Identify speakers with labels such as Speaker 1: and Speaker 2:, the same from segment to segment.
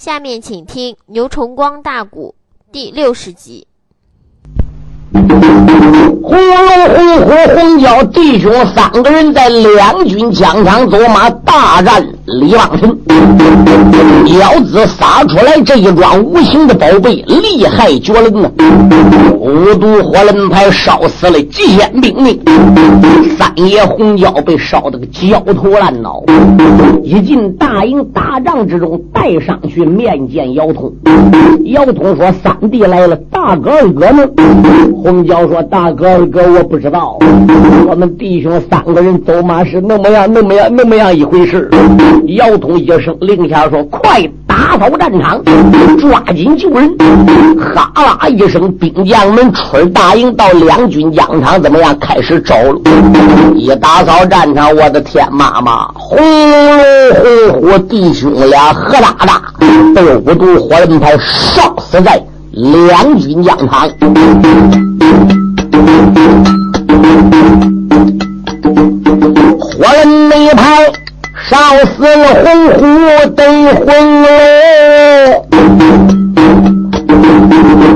Speaker 1: 下面请听牛崇光大鼓第六十集。
Speaker 2: 红龙、红虎、红蛟弟兄三个人在两军疆场走马大战李旺臣，妖子撒出来这一桩无形的宝贝，厉害绝伦啊！五毒火轮牌烧死了几千兵命，三爷红蛟被烧得个焦头烂脑。一进大营打仗之中，带上去面见姚通。姚通说：“三弟来了，大哥二哥呢？”红蛟说：“大哥二哥，我不知道。我们弟兄三个人走马是那么样、那么样、那么样一回事。”姚通一声令下说：“快打扫战场，抓紧救人！”哈啦一声，兵将们出大营到两军疆场，怎么样？开始找了。一打扫战场，我的天妈妈，红龙红虎弟兄俩何大大被五毒火轮炮烧死在两军疆场。火人烧死了红虎得魂喽，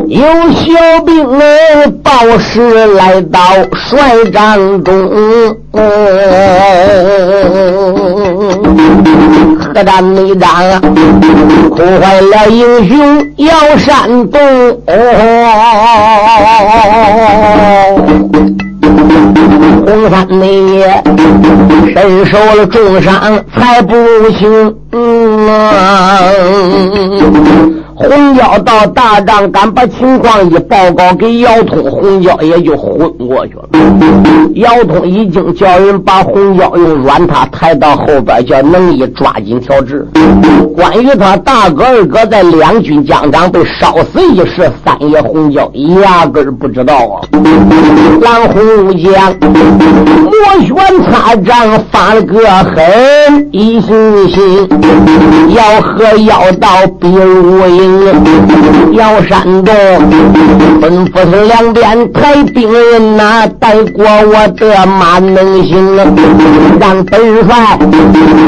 Speaker 2: 有小兵哎报时来到帅帐中，何战没战啊，哭坏了英雄姚山东。红山内也身受了重伤，才不行啊。红蛟到大帐，敢把情况一报告给姚通，红蛟也就昏过去了。姚通已经叫人把红蛟用软榻抬到后边，叫能一抓紧调治。关于他大哥二哥在两军疆场被烧死一事，三爷红蛟压根不知道啊。蓝红将摩拳擦掌发了个狠，一心一心要和妖道比如赢。要山东吩咐是两边抬兵人呐，带过我的马能行，让本帅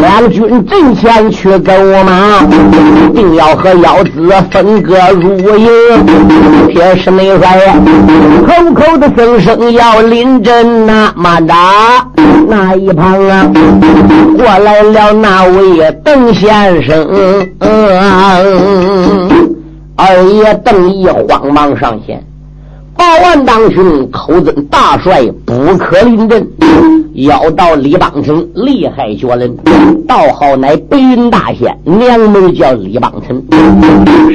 Speaker 2: 两军阵前去走马，定要和妖子分割入营。铁石内帅口口的声声要临阵呐，马达那一旁啊，过来了那位邓先生。二爷邓毅慌忙上前报案：“当兄，寇真大帅不可临阵。要到李邦臣，厉害绝伦，道号乃白云大仙，娘们叫李邦臣。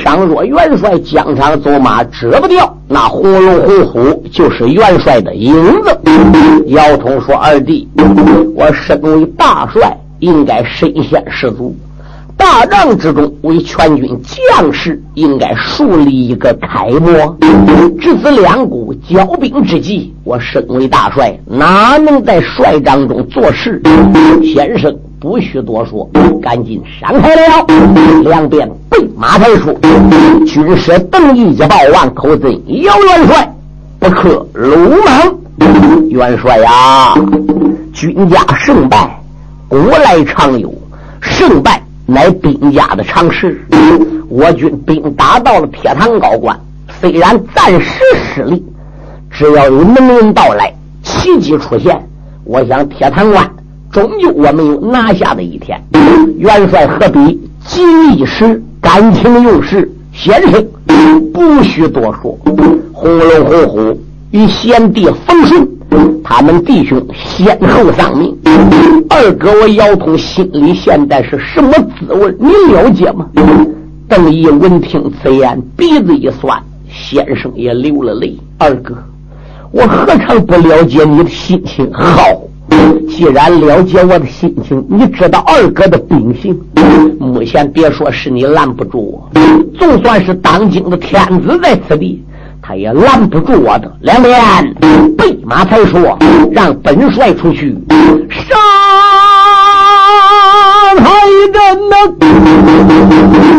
Speaker 2: 倘若元帅疆场走马，遮不掉那红龙红虎，就是元帅的影子。”姚通说：“二弟，我身为大帅，应该身先士卒。”大帐之中，为全军将士应该树立一个楷模。至此两股交兵之际，我身为大帅，哪能在帅帐中做事？先生不需多说，赶紧闪开了。两边备马抬出，军师邓毅一报万口尊姚元帅，不可鲁莽。元帅呀，军家胜败，古来常有，胜败。乃兵家的常事。我军兵打到了铁堂高关，虽然暂时失利，只要有能人到来，奇迹出现，我想铁堂关终究我们有拿下的一天。元帅何必急一时，感情用事？先生不需多说。红龙红虎与贤弟冯顺。他们弟兄先后丧命，二哥我姚通心里现在是什么滋味？你了解吗？邓毅闻听此言，鼻子一酸，先生也流了泪。二哥，我何尝不了解你的心情？好，既然了解我的心情，你知道二哥的秉性。目前别说是你拦不住我，就算是当今的天子在此地。他也拦不住我的，两边备马才说，让本帅出去杀他一阵呢。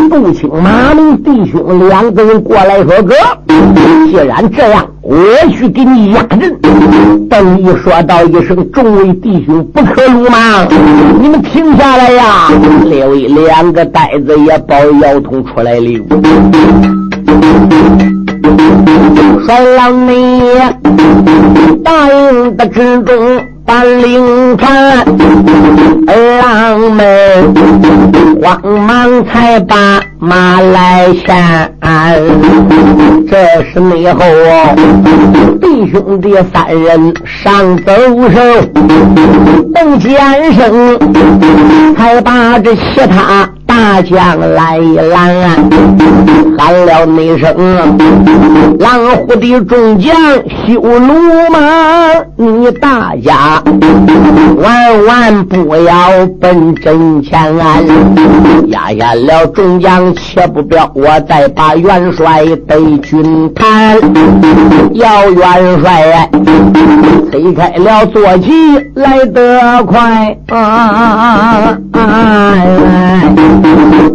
Speaker 2: 步青、马明弟兄两个人过来说：“哥，既然这样，我去给你压阵。”邓毅说道一声：“众位弟兄，不可鲁莽，你们停下来呀！”列位两个袋子也抱腰筒出来了。帅老你答应的之中。把领传，二郎们慌忙才把马来下。这时内后弟兄弟三人上走手，邓先生才把这其他大将来一拦，喊了那声：“狼虎的众将修鲁莽，你大家万万不要奔阵前。”压下了众将，且不表，我再把元帅对军谈。要元帅推开了坐骑来得快。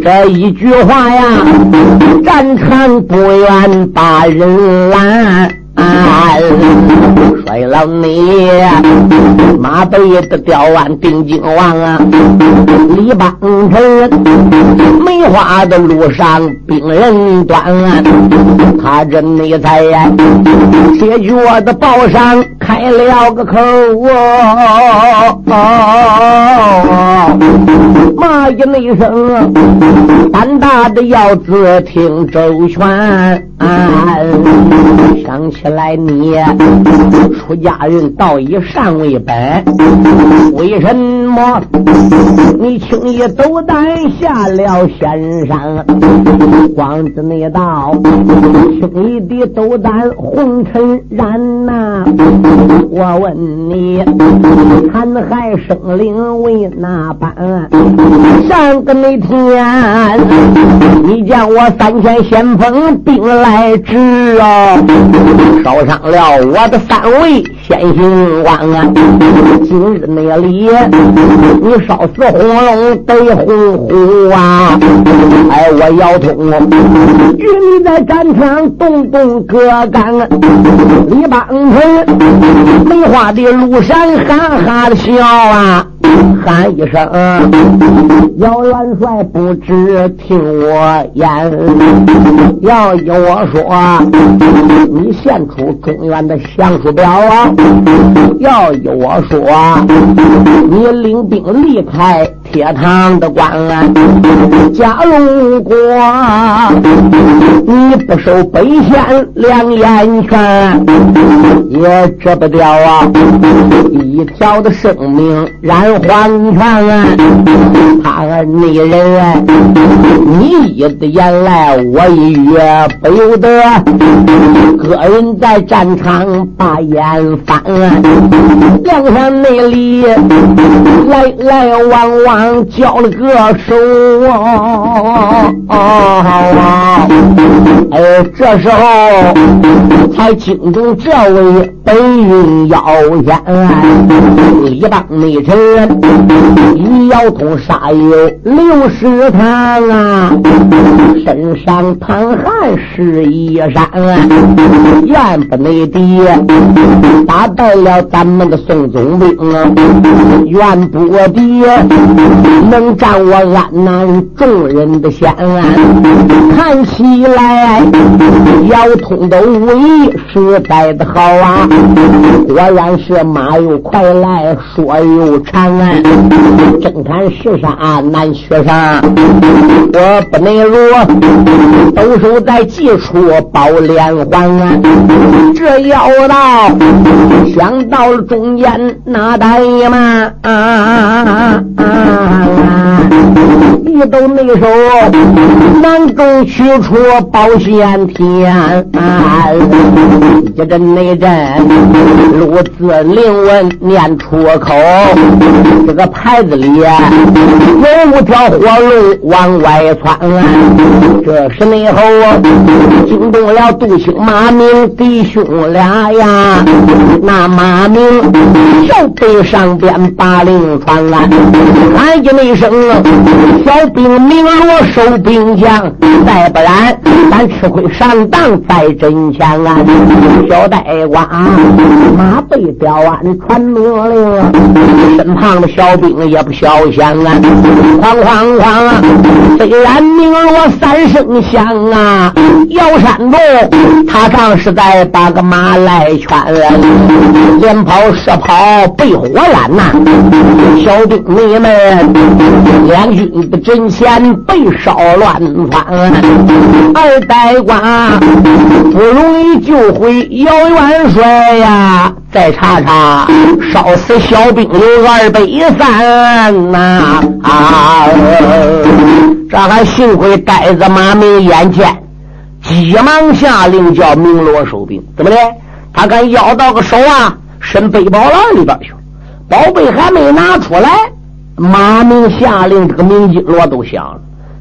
Speaker 2: 这一句话呀，战场不愿把人拦。衰老你马背的吊腕定睛望啊，李邦臣梅花的路上兵人断，他这内才呀，铁脚的宝上开了个口哦，骂一那声，胆大的要子听周全。想起来你出家人道以善为本，为什么你轻易斗胆下了仙山？光子那道轻易的斗胆红尘染呐！我问你，残害生灵为哪般？上个那天，你见我三千先锋兵来。来至啊，烧伤了我的三位先行官啊！今日那里，你烧死红龙得红虎啊！哎，我姚通与你在战场动动戈杆，李邦臣梅花的路上哈哈的笑啊！喊一声，姚元帅不知听我言，要依我说，你献出中原的降书表啊！要依我说，你领兵离开铁堂的关。假如果你不守北县两眼泉，也治不掉啊一条的生命染。黄泉啊，他那人，你一的言来，我一语不由得。个人在战场把眼翻，梁山那里来来往往交了个手啊！哎，这时候才惊动这位北云妖仙，李邦内臣。一摇头，杀有六十趟啊！身上淌汗湿衣衫，怨不内地打败了咱们的宋总兵啊！怨不敌能占我安南众人的先，看起来姚通的武艺实在的好啊！果然是马又快来说又长啊正看是啥难学啥我不能落都手在基础保连环啊。这要道想到中间那代嘛。啊啊啊啊。一都没收，南中取出保险天。一阵内阵，陆字灵文念出口。这个牌子里有五条火龙往外窜，这时内后惊动了杜兴马明弟兄俩呀。那马明小背上边把令传，喊一声小兵明罗收兵将，再不然咱吃亏上当在阵前啊！小呆瓜，马背吊鞍传命令，身旁的小兵也不小想啊！哐哐哐，虽然明罗三声响啊，摇山路他上是在把个马来圈，连跑射跑被火燃呐！小兵你们，两军的阵前被烧乱翻，二代官不容易救回姚元帅呀！再查查，烧死小兵有二百三呐！啊，这还幸亏呆子马没眼见，急忙下令叫鸣锣收兵。怎么的？他敢要到个手啊，伸背包囊里边去，宝贝还没拿出来。马明下令，这个鸣金锣都响了。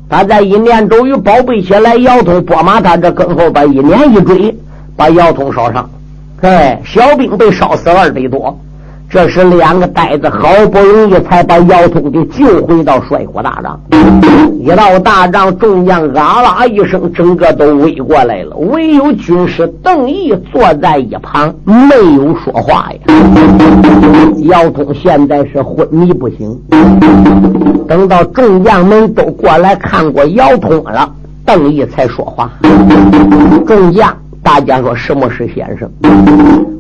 Speaker 2: 他在一连周瑜宝贝起来，姚通拨马，他这跟后边一连一追，把姚通烧上。哎，小兵被烧死二百多。这是两个呆子，好不容易才把姚通给救回到帅府大帐。一到大帐，众将啊啦一声，整个都围过来了。唯有军师邓毅坐在一旁，没有说话呀。姚通现在是昏迷不醒。等到众将们都过来看过姚通了，邓毅才说话。众将，大家说什么是先生？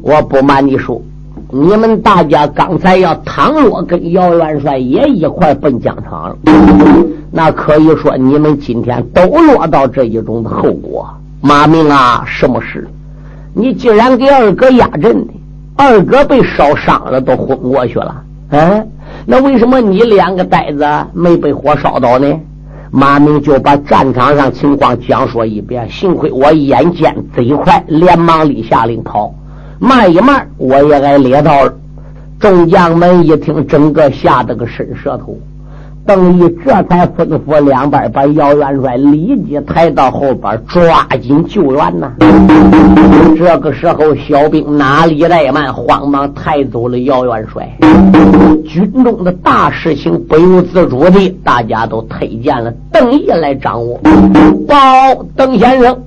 Speaker 2: 我不瞒你说。你们大家刚才要倘若跟姚元帅也一块奔疆场了，那可以说你们今天都落到这一种的后果。马明啊，什么事？你既然给二哥压阵的，二哥被烧伤了，都昏过去了，嗯，那为什么你两个呆子没被火烧到呢？马明就把战场上情况讲说一遍。幸亏我眼见贼快，连忙立下令跑。慢一慢，我也该猎到了。众将们一听，整个吓得个伸舌头。邓毅这才吩咐两边把姚元帅立即抬到后边，抓紧救援呐。这个时候，小兵哪里怠慢，慌忙抬走了姚元帅。军中的大事情不由自主的，大家都推荐了邓毅来掌握。报，邓先生，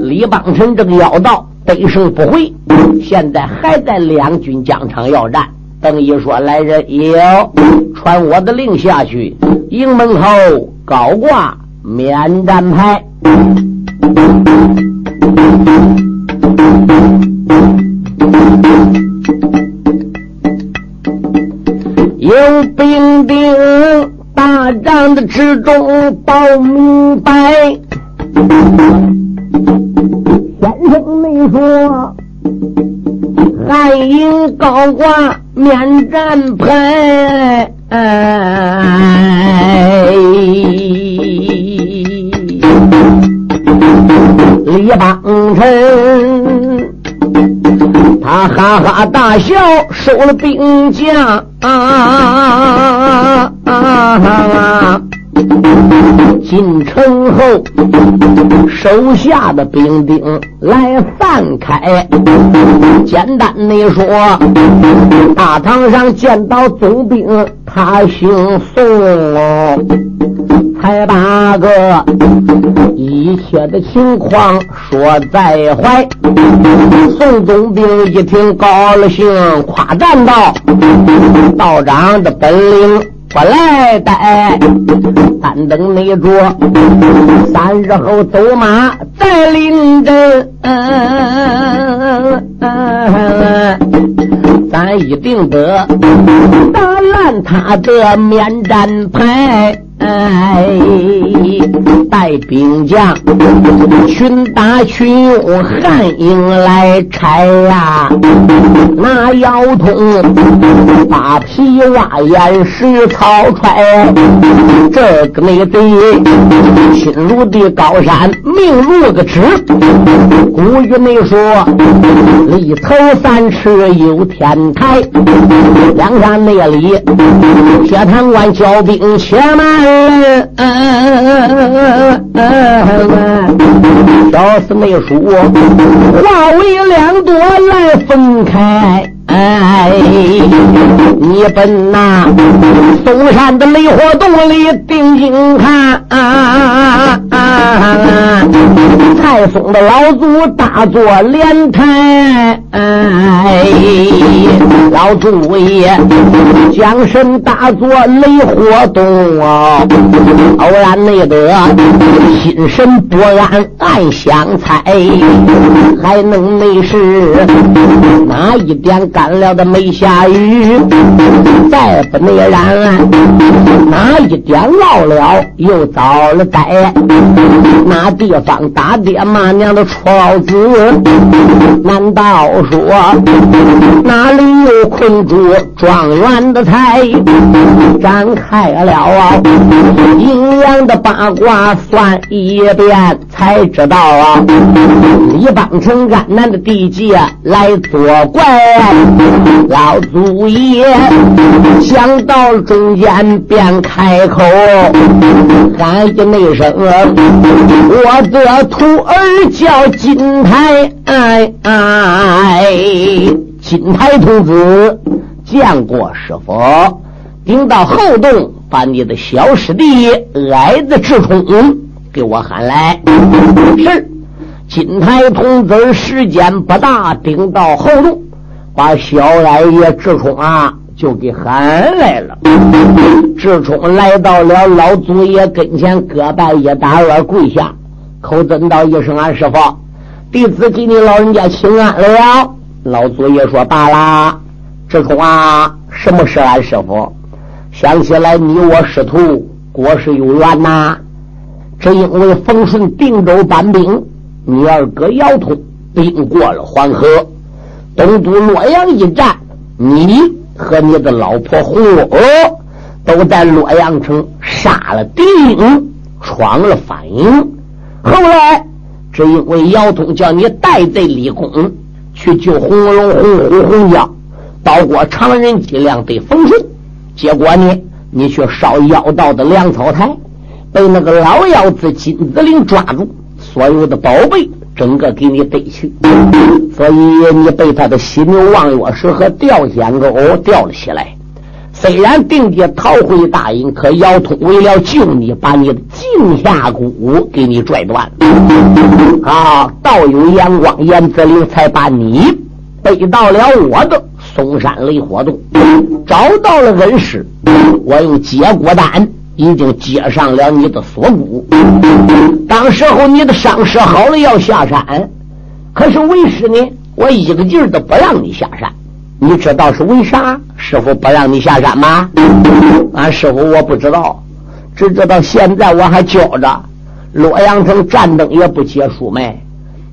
Speaker 2: 李邦臣正要到。得胜不回，现在还在两军疆场要战。邓毅说：“来人，有传我的令下去，营门口高挂免战牌，有兵丁大帐的之中报明白。”先生，说汉营高挂免战牌，李邦臣他哈哈大笑，收了兵将。进城后，手下的兵丁来散开。简单的说，大堂上见到总兵，他姓宋，才把个一切的情况说在怀。宋总兵一听高了兴，夸赞道：“道长的本领。”我来待，但等那桌三日后走马再临阵，咱一定得打烂他的免战牌。哎，带兵将群打群勇，汉营来拆呀！那腰痛把皮挖眼石草揣，这个没贼心如的高山，命如个尺。古语没说，里头三尺有天台。梁山那里，铁堂关交兵且慢。小四没说，化为两朵来分开。哎，你奔那嵩山的雷火洞里定睛看，太松的老祖大坐莲台，老祖爷将身大坐雷火洞啊，偶然内得心神不安暗相猜，还能内是哪一点干了的没下雨？再不内然哪一点落了又遭了灾？那地方打爹骂娘的出老子？难道说哪里有困住状元的财？展开了啊，阴阳的八卦算一遍，才知道啊，李邦成安南的地界来作怪。老祖爷想到中间便开口喊一那声：“我的徒儿叫金台。”哎哎，金台童子见过师傅，顶到后洞，把你的小师弟矮子智冲给我喊来。是，金台童子时间不大，顶到后洞，把小矮爷智冲啊就给喊来了。智冲来到了老祖爷跟前，磕拜一打耳，跪下，口尊道一声：“俺师傅。”弟子给你老人家请安了。老祖爷说：“罢了，智冲啊，什么是俺师傅？想起来你我师徒国事有缘呐。只因为风顺定州搬兵，你二哥姚通兵过了黄河，东都洛阳一战，你和你的老婆红娥都在洛阳城杀了敌营，闯了反营，后来。”是因为姚通叫你带贼立功，去救红龙、红虎、红蛟，包括常人脊梁对冯顺。结果呢，你去烧妖道的粮草台，被那个老妖子金子陵抓住，所有的宝贝整个给你逮去，所以你被他的犀牛望月石和吊仙钩吊了起来。虽然定界逃回大营，可姚通为了救你，把你的颈下骨给你拽断了。啊，道有阳光，严子陵才把你背到了我的嵩山雷火洞，找到了恩师。我用接果丹已经接上了你的锁骨。当时候你的伤势好了，要下山，可是为师呢，我一个劲儿都不让你下山。你知道是为啥师傅不让你下山吗？俺师傅我不知道，只知道现在我还教着洛阳城战争也不结束没。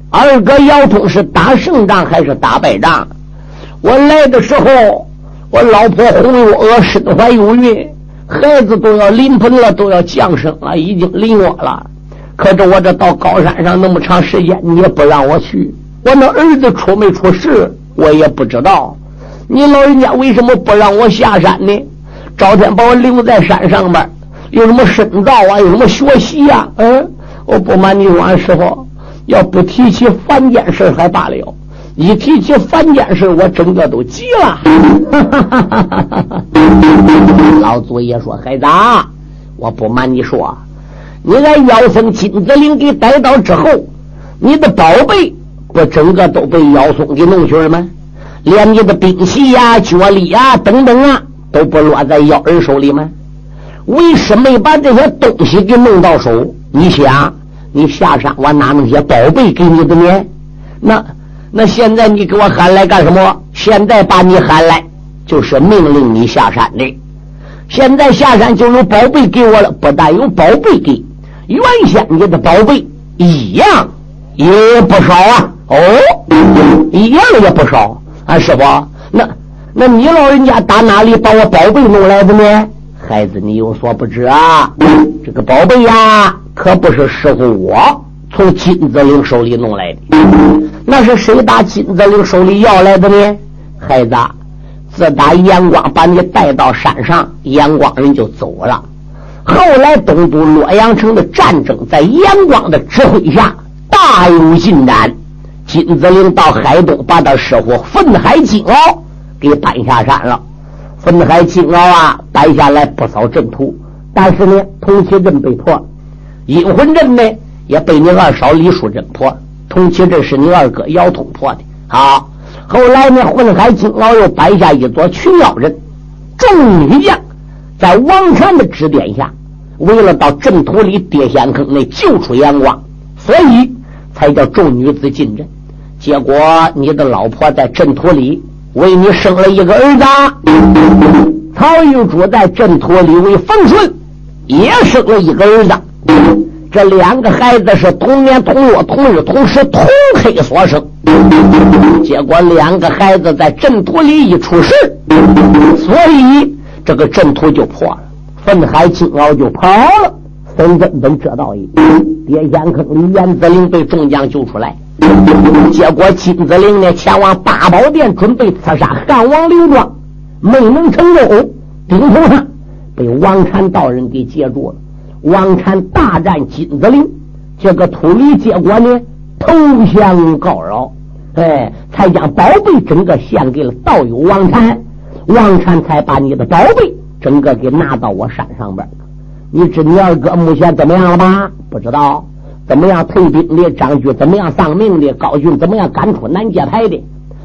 Speaker 2: 二哥姚通是打胜仗还是打败仗？我来的时候，我老婆红月娥身怀有孕，孩子都要临盆了，都要降生了，已经临我了。可是我这到高山上那么长时间，你也不让我去。我那儿子出没出事，我也不知道。你老人家为什么不让我下山呢？朝天把我留在山上边，有什么深造啊？有什么学习呀？嗯，我不瞒你说，师傅要不提起凡间事还罢了，一提起凡间事，我整个都急了。老祖爷说：“孩子，我不瞒你说，你俺妖僧金子陵给逮到之后，你的宝贝不整个都被妖僧给弄去了吗？”连你的兵器呀、脚力呀等等啊，都不落在妖人手里吗？为什么把这些东西给弄到手？你想，你下山我哪能些宝贝给你的呢？那那现在你给我喊来干什么？现在把你喊来，就是命令你下山的。现在下山就有宝贝给我了，不但有宝贝给，原先你的宝贝一样也不少啊。哦，一样也不少。啊，师傅，那那你老人家打哪里把我宝贝弄来的呢？孩子，你有所不知啊，这个宝贝呀，可不是师傅我从金子陵手里弄来的，那是谁打金子陵手里要来的呢？孩子，自打阳光把你带到山上，阳光人就走了。后来东都洛阳城的战争在阳光的指挥下大有进展。金子陵到海东，把他师傅愤海金鳌给搬下山了。愤海金鳌啊，搬下来不少阵图，但是呢，铜旗阵被破，阴魂阵呢也被你二嫂李淑珍破了，铜旗阵是你二哥姚通破的。好，后来呢，混海金鳌又摆下一座群妖阵，众女将在王禅的指点下，为了到阵图里跌陷坑内救出杨光，所以才叫众女子进阵。结果你的老婆在阵图里。为你生了一个儿子，曹玉珠在阵图里为冯顺也生了一个儿子，这两个孩子是同年同月同日同时同黑所生，结果两个孩子在阵图里一出事，所以这个阵图就破了，愤海金鳌就跑了，孙根本这道义，跌陷坑里，严子陵被众将救出来。结果金子陵呢，前往八宝殿准备刺杀汉王刘庄，没能成功。顶头上被王禅道人给截住了。王禅大战金子陵，这个秃驴结果呢投降告饶，哎，才将宝贝整个献给了道友王禅。王禅才把你的宝贝整个给拿到我山上边。你知你二哥目前怎么样了吧？不知道。怎么样退兵的张举？怎么样丧命的高俊？怎么样赶出南界牌的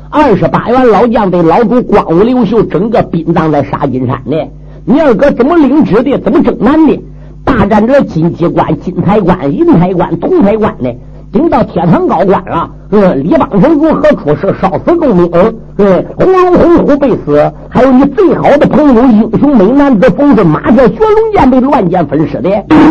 Speaker 2: 二十八员老将？被老主光武刘秀整个殡葬在沙金山呢？你二哥怎么领旨的？怎么征南的？大战这金鸡关、金台关、银台关、铜台关呢？顶到铁堂高关了，嗯，李邦成如何出事，烧死众兵？嗯，黄洪虎被死，还有你最好的朋友英雄美男子冯顺马叫绝龙剑被乱箭分尸的。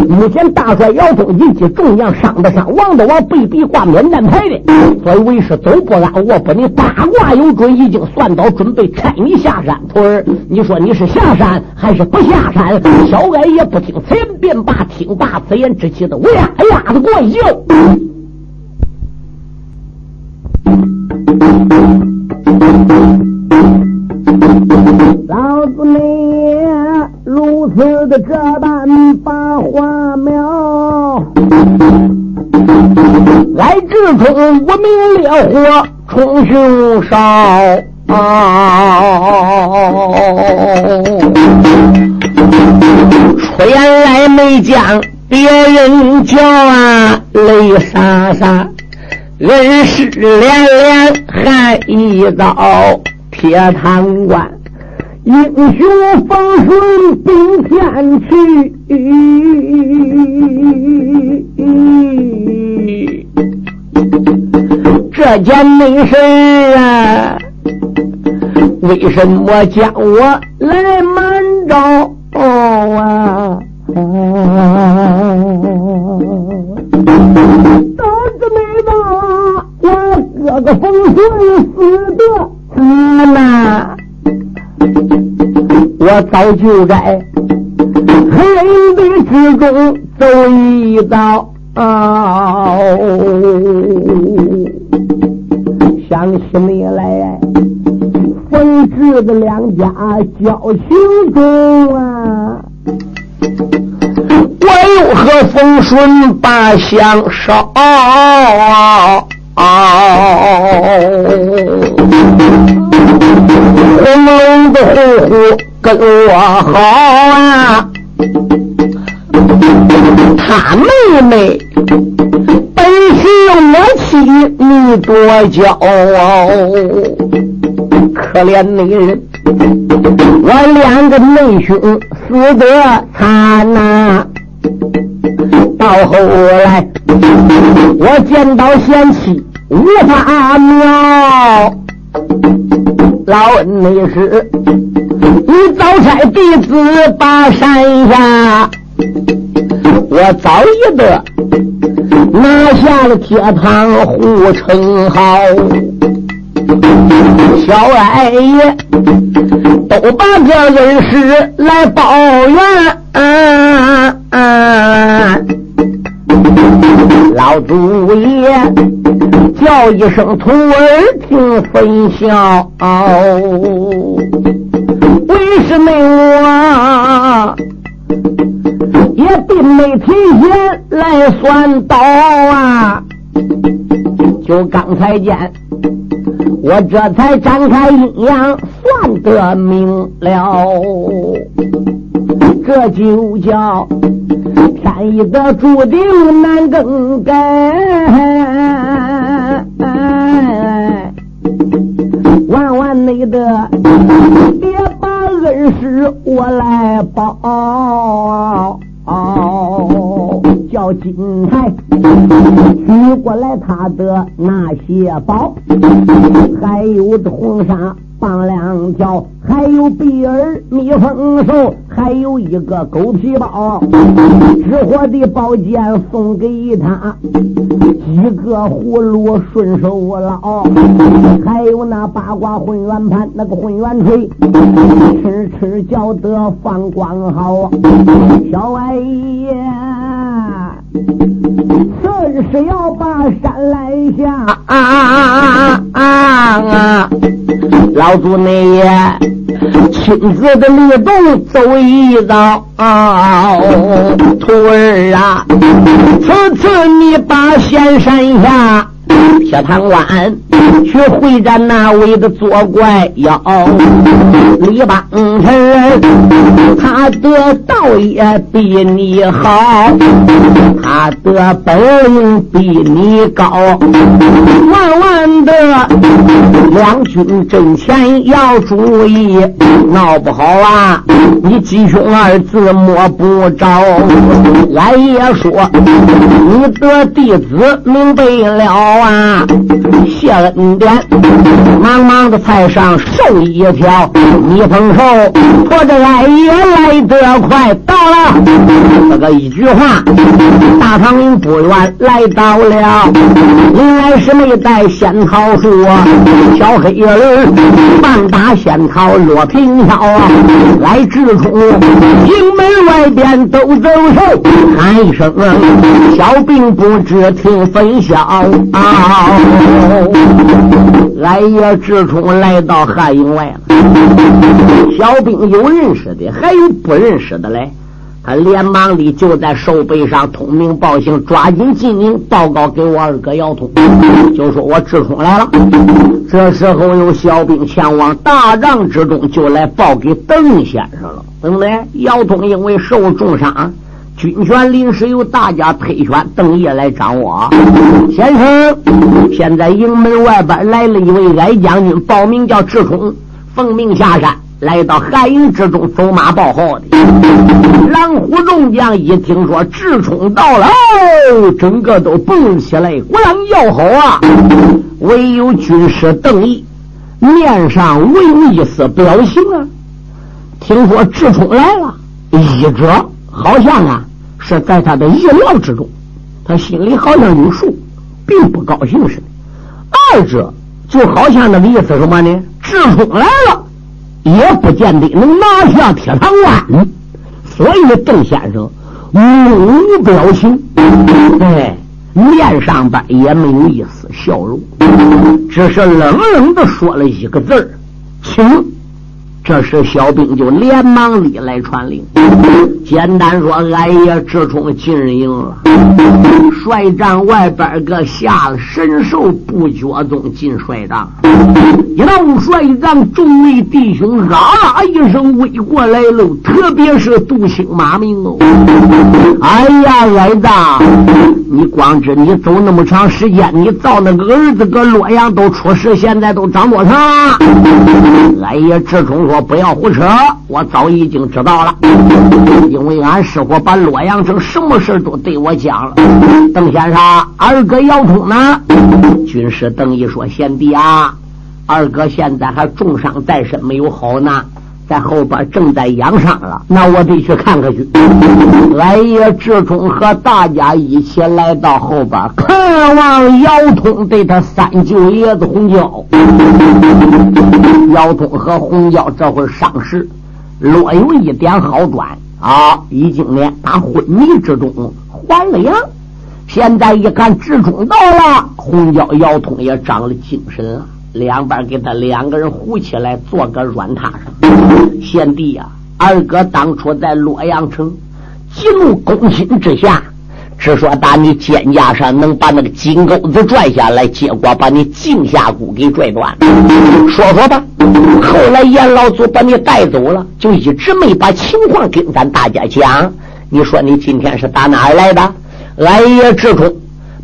Speaker 2: 目前大帅姚通以及众将伤的伤，亡的亡，被逼挂免战牌的。所以为是走不安，卧不宁，八卦有准，已经算到准备拆你下山。徒儿，你说你是下山还是不下山？小矮也不听此言，便罢，听罢此言之气的，乌鸦呀的过叫。老子你如此的这般把花苗，来之中无名烈火冲胸烧，出言来没将别人叫啊，泪洒洒。恩师连连喊一遭，铁堂关英雄风顺并天去。这件没事啊，为什么叫我来瞒着啊？都子没把我哥哥风顺死的惨呐！我早就在黑地之中走一遭，想起你来，冯氏的两家交情重啊！我又和风顺把相烧，红龙的虎虎跟我好啊，他妹妹本是我妻，你多骄傲，可怜女人，我两个妹兄死得惨呐。到后来，我见到贤妻无法妙，老恩你是，你早差弟子把山下，我早已得拿下了铁堂护城号，小矮爷都把这恩事来抱怨。老祖爷叫一声徒儿听分晓，为什么我也并没提前来算刀啊？就刚才见我这才展开阴阳算得明了，这就叫天意的注定难更改。万万内的，别把恩师我来报。叫金台取过来他的那些宝，还有这红纱放两条，还有比儿蜜蜂手，还有一个狗皮包，吃火的宝剑送给他，几个葫芦顺手捞，还有那八卦混元盘，那个混元锤，吃吃叫得放光好，小矮爷。这是要把山来下啊啊啊啊！老祖你也亲自的律动走一遭，徒儿啊，此次你把仙山下。铁堂关去会战那位的作怪妖李邦臣，他的道也比你好，他的本领比你高，万万的两军阵前要注意，闹不好啊，你吉凶二字摸不着。俺也说你的弟子明白了。啊！谢恩典，忙忙的菜上寿一条，蜜蜂手驮着来也来得快，到了。这个一句话，大唐营不远来到了。原来是没带仙桃树，小黑人棒打仙桃落平桥啊！来直冲营门外边都走手，喊一声小兵不知听分晓啊！俺也直冲来到汉营外了。小兵有认识的，还有不认识的嘞。他连忙的就在手背上通名报姓，抓紧进营报告给我二哥姚通，就说我直冲来了。这时候有小兵前往大帐之中，就来报给邓先生了。怎么的？姚通因为受重伤。军权临时由大家推选邓业来掌握。先生，现在营门外边来了一位矮将军，报名叫智冲，奉命下山，来到寒营之中走马报号的。蓝虎众将一听说智冲到了，整个都蹦起来，鼓掌叫好啊！唯有军师邓毅面上未有一丝表情啊。听说智冲来了，一者好像啊。是在他的意料之中，他心里好像有数，并不高兴似的。二者就好像那个意思什么呢？智冲来了，也不见得能拿下铁堂关，所以邓先生无表情，哎，面上边也没有一丝笑容，只是冷冷的说了一个字儿：“请。”这时，小兵就连忙里来传令，简单说：“俺也直冲进营了。”帅帐外边个下了神兽不觉中进帅帐，一到帅帐，众位弟兄啊啦一声围过来喽，特别是杜兴马明哦。哎呀，儿子，你光知你走那么长时间，你造那个儿子搁洛阳都出事，现在都长多长？俺也直冲。我不要胡扯，我早已经知道了，因为俺师傅把洛阳城什么事都对我讲了。邓先生，二哥姚通呢？军师邓毅说：“贤弟啊，二哥现在还重伤在身，没有好呢。”在后边正在养伤了，那我得去看看去。俺爷志忠和大家一起来到后边看望姚通对他三舅爷子洪娇。姚通和洪娇这会伤势若有一点好转啊，已经呢打昏迷之中还了阳。现在一看志忠到了，洪娇、姚通也长了精神了。两边给他两个人扶起来，坐个软榻上。贤弟呀，二哥当初在洛阳城，激怒攻心之下，只说打你肩胛上能把那个金钩子拽下来，结果把你颈下骨给拽断了。说说吧，后来严老祖把你带走了，就一直没把情况跟咱大家讲。你说你今天是打哪儿来的？俺爷之中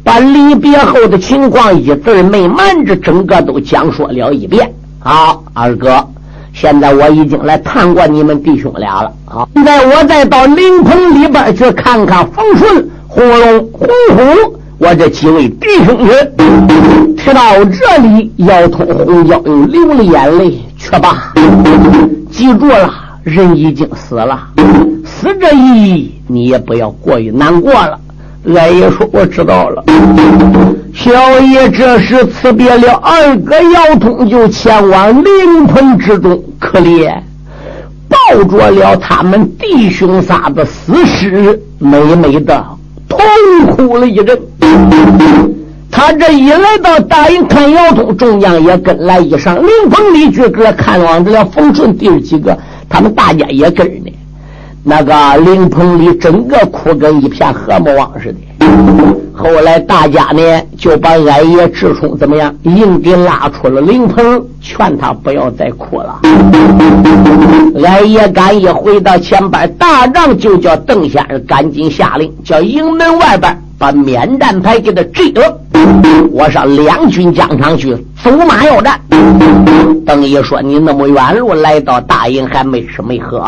Speaker 2: 把离别后的情况一字没瞒着，整个都讲述了一遍。好，二哥。现在我已经来探过你们弟兄俩了啊！现在我再到灵棚里边去看看冯顺、红龙、红虎，我这几位弟兄去。听到这里，摇头红娇又流了眼泪。去吧，记住了，人已经死了，死这一你也不要过于难过了。俺爷说我知道了。小爷这时辞别了二哥姚通，就前往灵棚之中，可怜抱着了他们弟兄仨的死尸，美美的痛哭了一阵。他这一来到大营看姚通，众将也跟来一上灵棚里去，个看望着了冯顺弟儿几个，他们大家也跟着呢。那个灵棚里整个哭跟一片和睦王似的。后来大家呢就把俺爷直冲怎么样硬给拉出了灵棚，劝他不要再哭了。俺爷赶一回到前边大帐，就叫邓先生赶紧下令，叫营门外边把免战牌给他支了。我上两军疆场去走马要战。邓爷说：“你那么远路来到大营，还没吃没喝，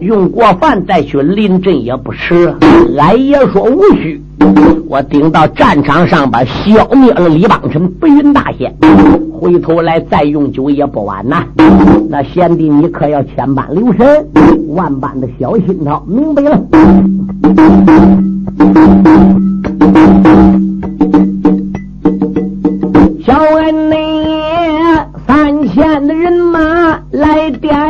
Speaker 2: 用过饭再去临阵也不迟。”俺爷说：“无需，我顶到战场上边消灭了李邦臣白云大仙，回头来再用酒也不晚呐。那贤弟，你可要千般留神，万般的小心他，明白了？”小恩呢三千的人马来点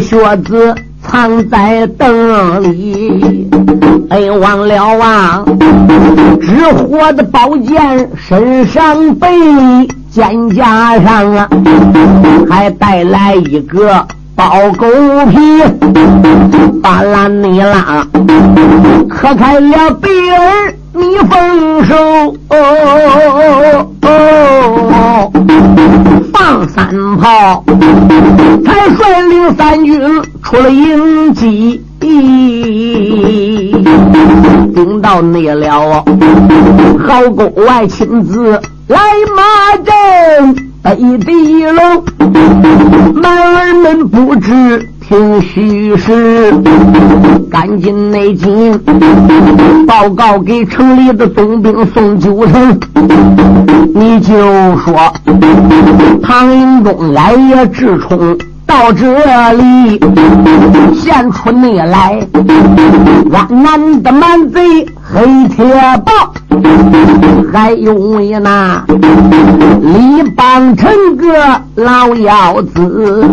Speaker 2: 靴子。藏在灯里，哎，忘了啊！纸火的宝剑身上背，肩胛上啊，还带来一个包狗皮，巴拉尼拉，磕开了鼻儿，你丰收哦哦，放三炮，才率领三军。出了营基，顶到内了，好公外亲自来马阵，北地龙，男儿们不知听虚实，赶紧内进报告给城里的总兵宋九成，你就说唐营中来也直冲。到这里，现出内来，俺南的蛮贼黑铁豹，还有为那李邦成个老妖子。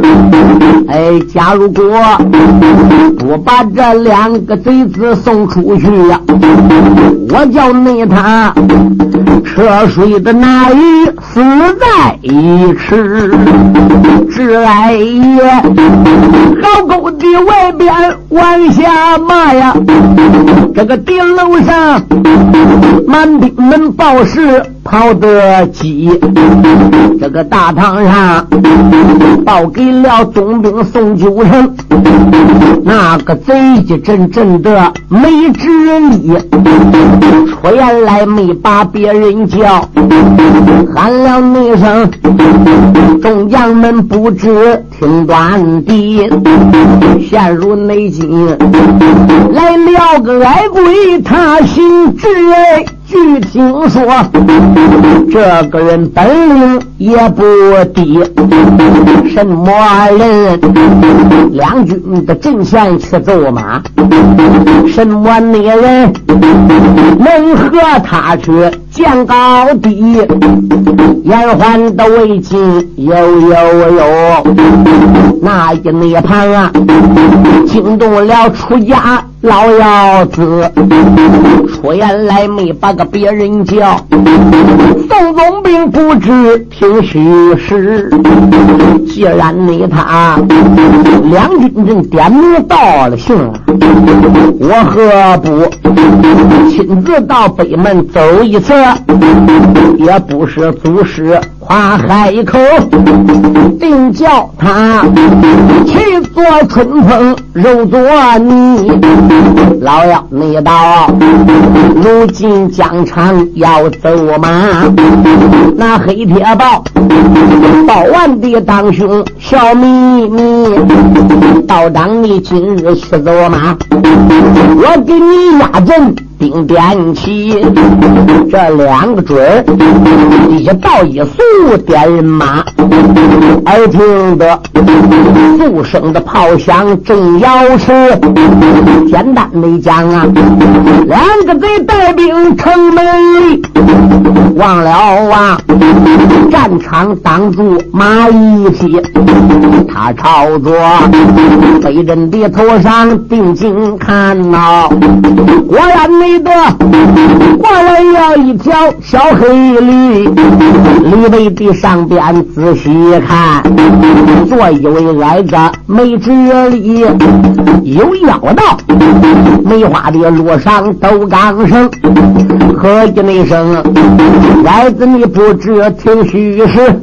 Speaker 2: 哎，假如果不把这两个贼子送出去呀，我叫内他车水的那鱼死在一池，只爱。好沟的外边往下骂呀，这个顶楼上满兵们报事跑得急，这个大堂上报给了总兵宋九成，那个贼一阵阵的没智力，出言来没把别人叫，喊了那声，众将们不知。听短的，陷入内急，来了个矮鬼，他姓智，据听说，这个人本领也不低。什么人？两军的阵前去走马。什么那人能和他去见高低？延缓的围巾有有有，那一那旁啊，惊动了出家。老妖子出言来没把个别人叫，宋总兵不知听虚实。既然你他两军阵点名道了姓，我何不亲自到北门走一次？也不是祖师夸海口，定叫他去做春风肉做泥。老妖，你道如今疆场要走吗，那黑铁豹报完的当兄小秘密，道长你今日去走马，我给你压阵。兵点起，这两个准，一道一速不点人马，耳听得数声的炮响正要吃。简单的讲啊，两个贼带兵城门里，忘了啊，战场挡住马一匹，他朝着飞人的头上定睛看呐，果然。没得过来了一条小黑驴，驴背的上边仔细看，坐一位矮子没直立，有腰道梅花的路上都刚生，喝一那声矮子你不知听虚实，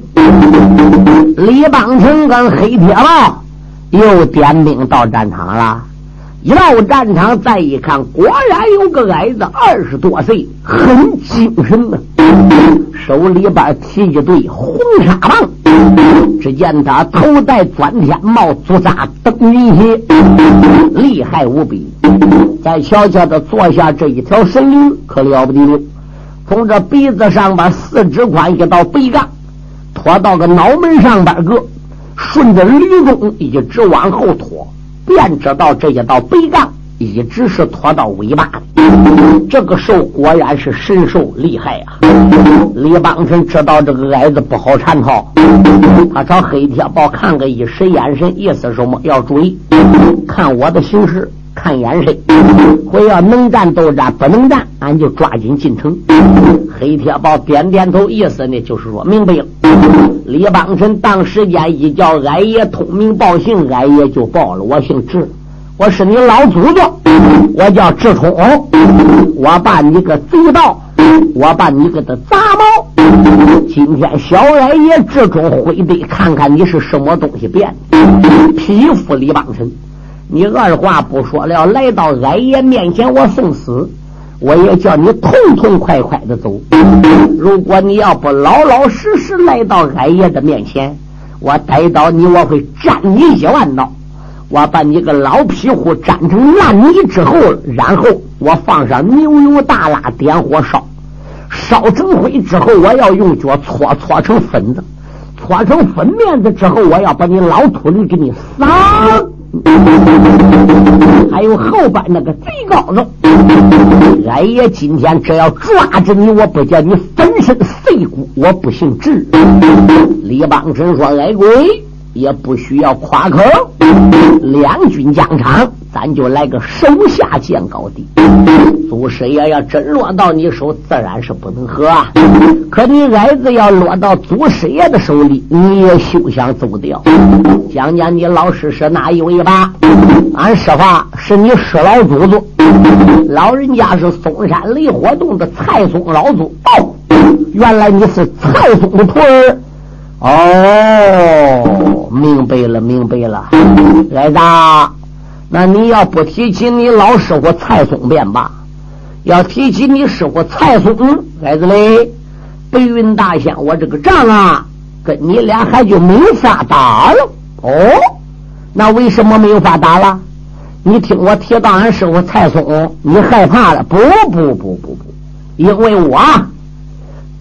Speaker 2: 李邦成跟黑铁豹又点兵到战场了。一到战场，再一看，果然有个矮子，二十多岁，很精神啊！手里边提一对红纱棒，只见他头戴钻天帽，足扎登云鞋，厉害无比。再瞧瞧他坐下这一条神驴，可了不得了！从这鼻子上边四指宽一道背杠，拖到个脑门上边个，顺着驴中一直往后拖。便知道这一道背杠一直是拖到尾巴的，这个兽果然是神兽厉害呀！李邦臣知道这个矮子不好缠套，他朝黑铁豹看个一时眼神，意思什么？要注意，看我的形势，看眼神，我要能战斗战，不能战，俺就抓紧进城。黑铁豹点点头，意思呢就是说明白了。李邦臣当时间一叫矮爷通名报姓，矮爷就报了。我姓智，我是你老祖宗，我叫智冲。我把你个贼盗，我把你个的杂毛。今天小矮爷智冲会得看看你是什么东西变的，匹夫李邦臣，你二话不说了，来到矮爷面前，我送死。我也叫你痛痛快快的走。如果你要不老老实实来到俺爷的面前，我逮到你，我会斩你一万刀。我把你个老皮糊粘成烂泥之后，然后我放上牛油大蜡，点火烧，烧成灰之后，我要用脚搓搓成粉子，搓成粉面子之后，我要把你老土里给你撒。还有后边那个贼高子，俺爷今天只要抓着你，我不叫你粉身碎骨，我不姓智。李邦臣说：“矮鬼。”也不需要夸口，两军疆场，咱就来个手下见高低。祖师爷要真落到你手，自然是不能喝。可你矮子要落到祖师爷的手里，你也休想走掉。讲讲你老师是哪一位吧？俺师话是你师老祖宗，老人家是嵩山雷火洞的蔡松老祖。哦，原来你是蔡松的徒儿。哦，明白了，明白了，矮子，那你要不提起你老师傅蔡松便罢，要提起你师傅蔡松，矮子嘞，白云大仙，我这个仗啊，跟你俩还就没法打了。哦，那为什么没有法打了？你听我提到俺师傅蔡松，你害怕了？不不不不不，因为我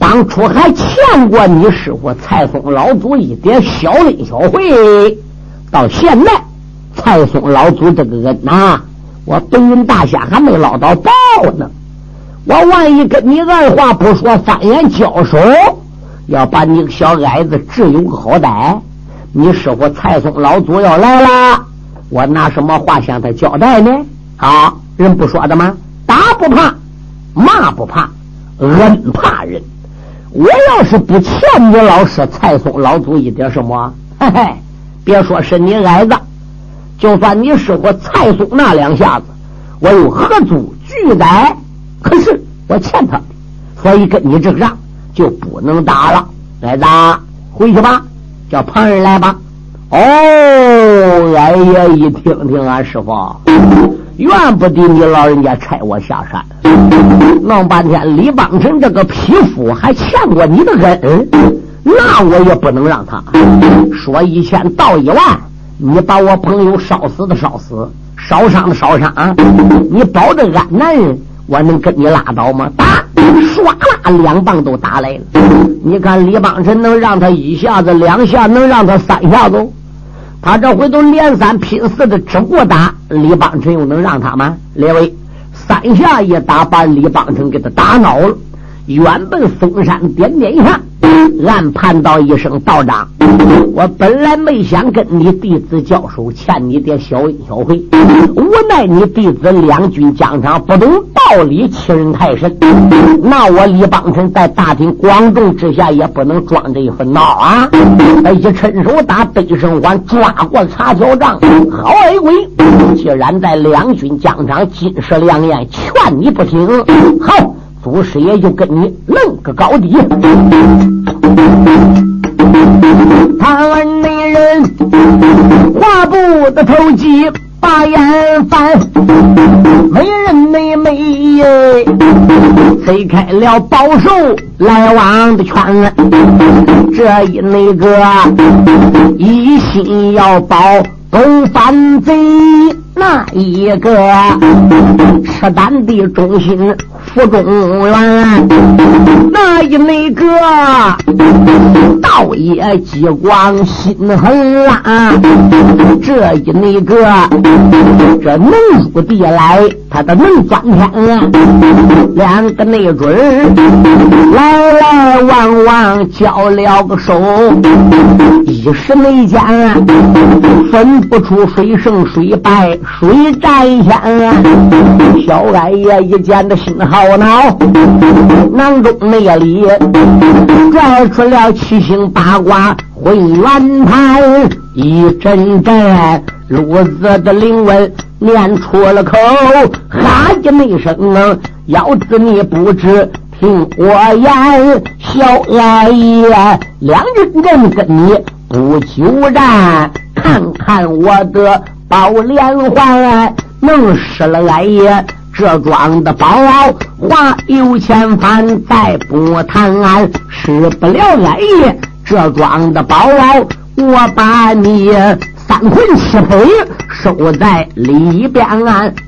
Speaker 2: 当初还欠过你师傅蔡松老祖一点小恩小惠，到现在蔡松老祖这个恩呐，我白云大仙还没捞到报呢。我万一跟你二话不说翻眼交手，要把你个小矮子治有个好歹。你师傅蔡松老祖要来了，我拿什么话向他交代呢？啊，人不说的吗？打不怕，骂不怕，恩怕人。我要是不欠你老师蔡松老祖一点什么，嘿嘿，别说是你矮子，就算你师傅蔡松那两下子，我又何足惧哉？可是我欠他，所以跟你这个仗就不能打了。来子，回去吧，叫旁人来吧。哦，哎呀，一听听俺师傅，怨不得你老人家拆我下山，弄半天李邦臣这个匹夫还欠过你的恩，那我也不能让他说一千道一万。你把我朋友烧死的烧死，烧伤的烧伤，你保着俺男人。我能跟你拉倒吗？打，唰啦，两棒都打来了。你看李邦臣能让他一下子、两下，能让他三下子？他这回都连三拼四的只顾打，李邦臣又能让他吗？列位，三下一打，把李邦臣给他打恼了。原本嵩山点点下。俺盼到一声道长，我本来没想跟你弟子交手，欠你点小恩小惠，无奈你弟子两军疆场，不懂道理，欺人太甚。那我李邦臣在大庭广众之下也不能装这一份孬啊！一伸手打北胜环，抓过查条杖。好矮鬼，既然在两军疆场，金石良言，劝你不听，好。祖师爷就跟你论个高低。他问那人话不得投机，把眼翻，没人没没耶，推开了保守来往的圈，这一那个一心要保东犯贼，那一个赤胆的忠心。府中原，那一那个道爷激光心狠辣，这一那个这能入地来，他的能钻天，两个内准来来往往交了个手，一时没间分不出谁胜谁败，谁占先。小矮爷一见的心好。头脑囊中那里拽出了七星八卦混元盘，一阵阵路子的灵文念出了口，哈一没声，要知你不知听我言，小矮爷两人人跟你不久战，看看我的宝莲环能使了矮爷。这庄的宝话有千番，再不谈，失不了来也。这庄的宝我把你三魂七魄收在里边。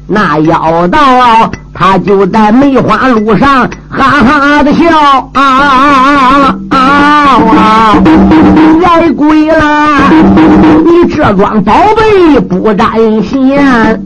Speaker 2: 那妖道他就在梅花路上哈哈的笑啊啊啊,啊！来鬼了，你这桩宝贝不沾线。